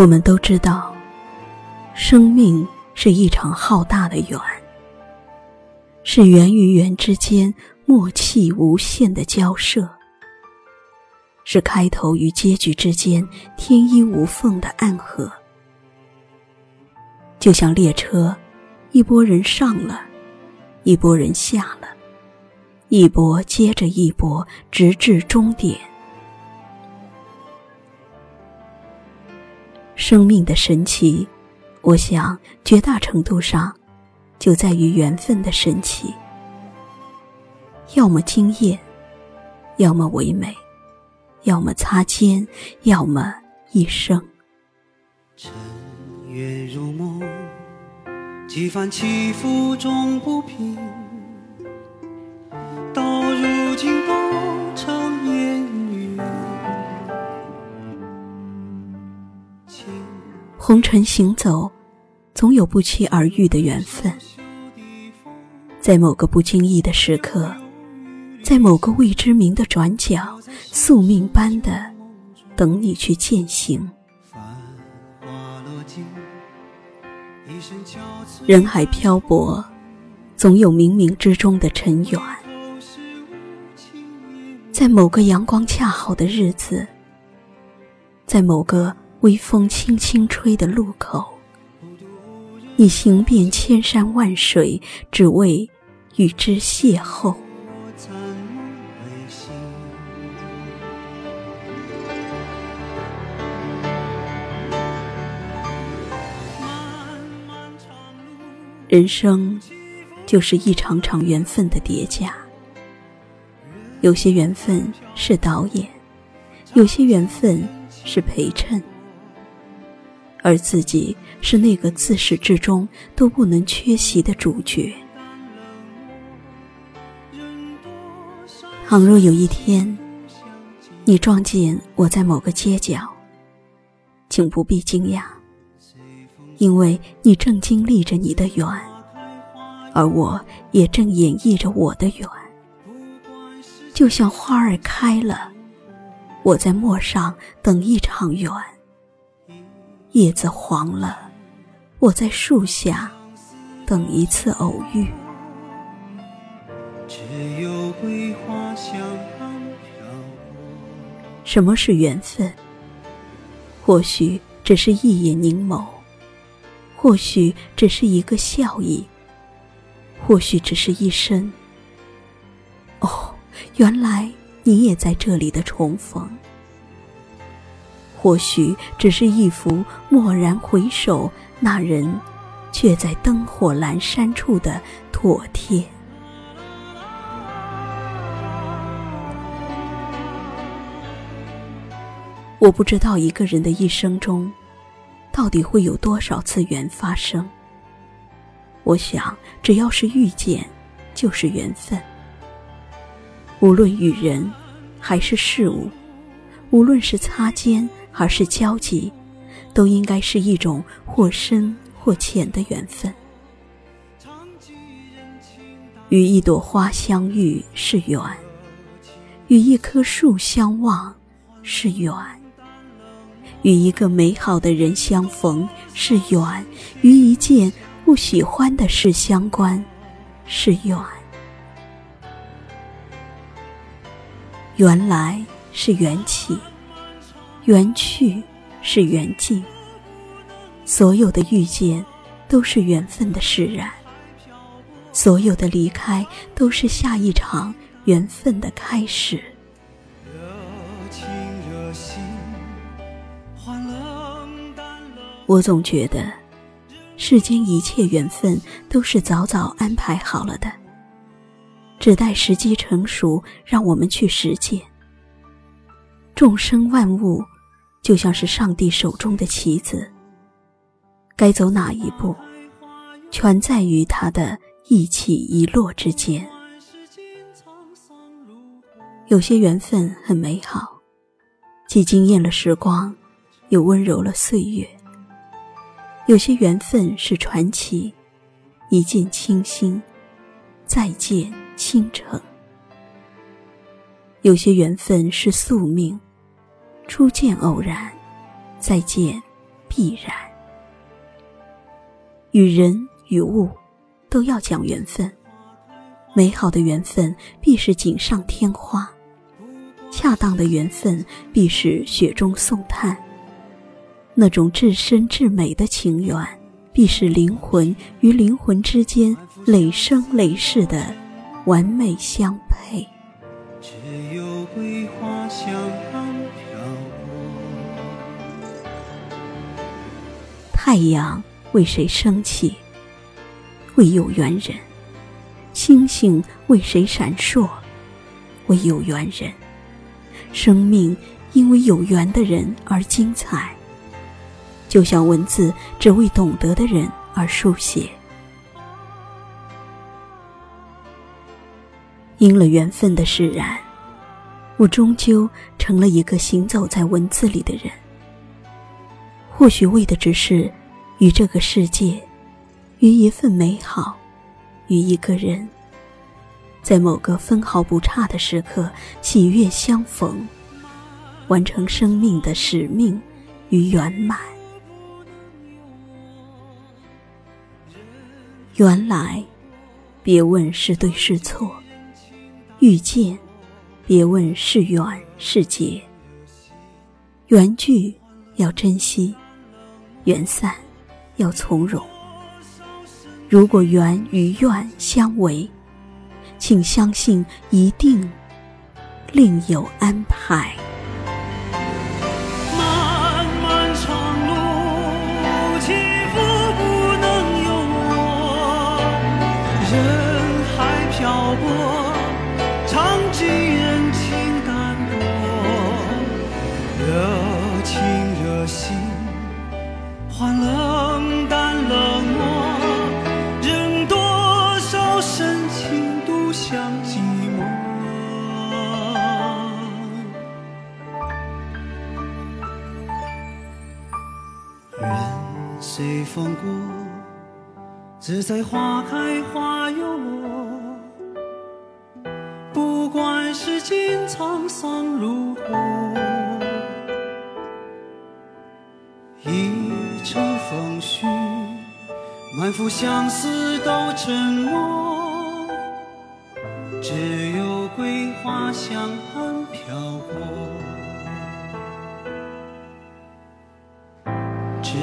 我们都知道，生命是一场浩大的缘，是缘与缘之间默契无限的交涉，是开头与结局之间天衣无缝的暗合。就像列车，一波人上了，一波人下了，一波接着一波，直至终点。生命的神奇，我想绝大程度上就在于缘分的神奇。要么惊艳，要么唯美，要么擦肩，要么一生。尘缘如梦，几番起伏终不平，红尘行走，总有不期而遇的缘分，在某个不经意的时刻，在某个未知名的转角，宿命般的等你去践行。人海漂泊，总有冥冥之中的尘缘。在某个阳光恰好的日子，在某个微风轻轻吹的路口，你行遍千山万水，只为与之邂逅。人生，就是一场场缘分的叠加。有些缘分是导演，有些缘分是陪衬，而自己是那个自始至终都不能缺席的主角。倘若有一天，你撞见我在某个街角，请不必惊讶。因为你正经历着你的缘，而我也正演绎着我的缘。就像花儿开了，我在陌上等一场缘；叶子黄了，我在树下等一次偶遇。什么是缘分？或许只是一眼凝眸。或许只是一个笑意，或许只是一声“哦，原来你也在这里”的重逢。或许只是一幅蓦然回首，那人却在灯火阑珊处的妥帖。我不知道一个人的一生中。到底会有多少次缘发生？我想，只要是遇见，就是缘分。无论与人，还是事物，无论是擦肩而是交集，都应该是一种或深或浅的缘分。与一朵花相遇是缘，与一棵树相望是缘。与一个美好的人相逢是缘，与一件不喜欢的事相关是缘。缘来是缘起，缘去是缘尽。所有的遇见都是缘分的释然，所有的离开都是下一场缘分的开始。我总觉得，世间一切缘分都是早早安排好了的，只待时机成熟，让我们去实践。众生万物，就像是上帝手中的棋子，该走哪一步，全在于他的一起一落之间。有些缘分很美好，既惊艳了时光，又温柔了岁月。有些缘分是传奇，一见倾心，再见倾城；有些缘分是宿命，初见偶然，再见必然。与人与物，都要讲缘分。美好的缘分必是锦上添花，恰当的缘分必是雪中送炭。那种至深至美的情缘，必是灵魂与灵魂之间累生累世的完美相配。只有太阳为谁升起？为有缘人。星星为谁闪烁？为有缘人。生命因为有缘的人而精彩，就像文字只为懂得的人而书写。因了缘分的释然，我终究成了一个行走在文字里的人。或许为的只是与这个世界，与一份美好。与一个人，在某个分毫不差的时刻，喜悦相逢，完成生命的使命与圆满。原来，别问是对是错；遇见，别问是缘是劫。缘聚要珍惜，缘散要从容。如果缘与愿相违，请相信一定另有安排。随风过，自在花开花又落。不管世间沧桑如何，一城风絮，满腹相思都沉默。只有桂花香暗飘过，只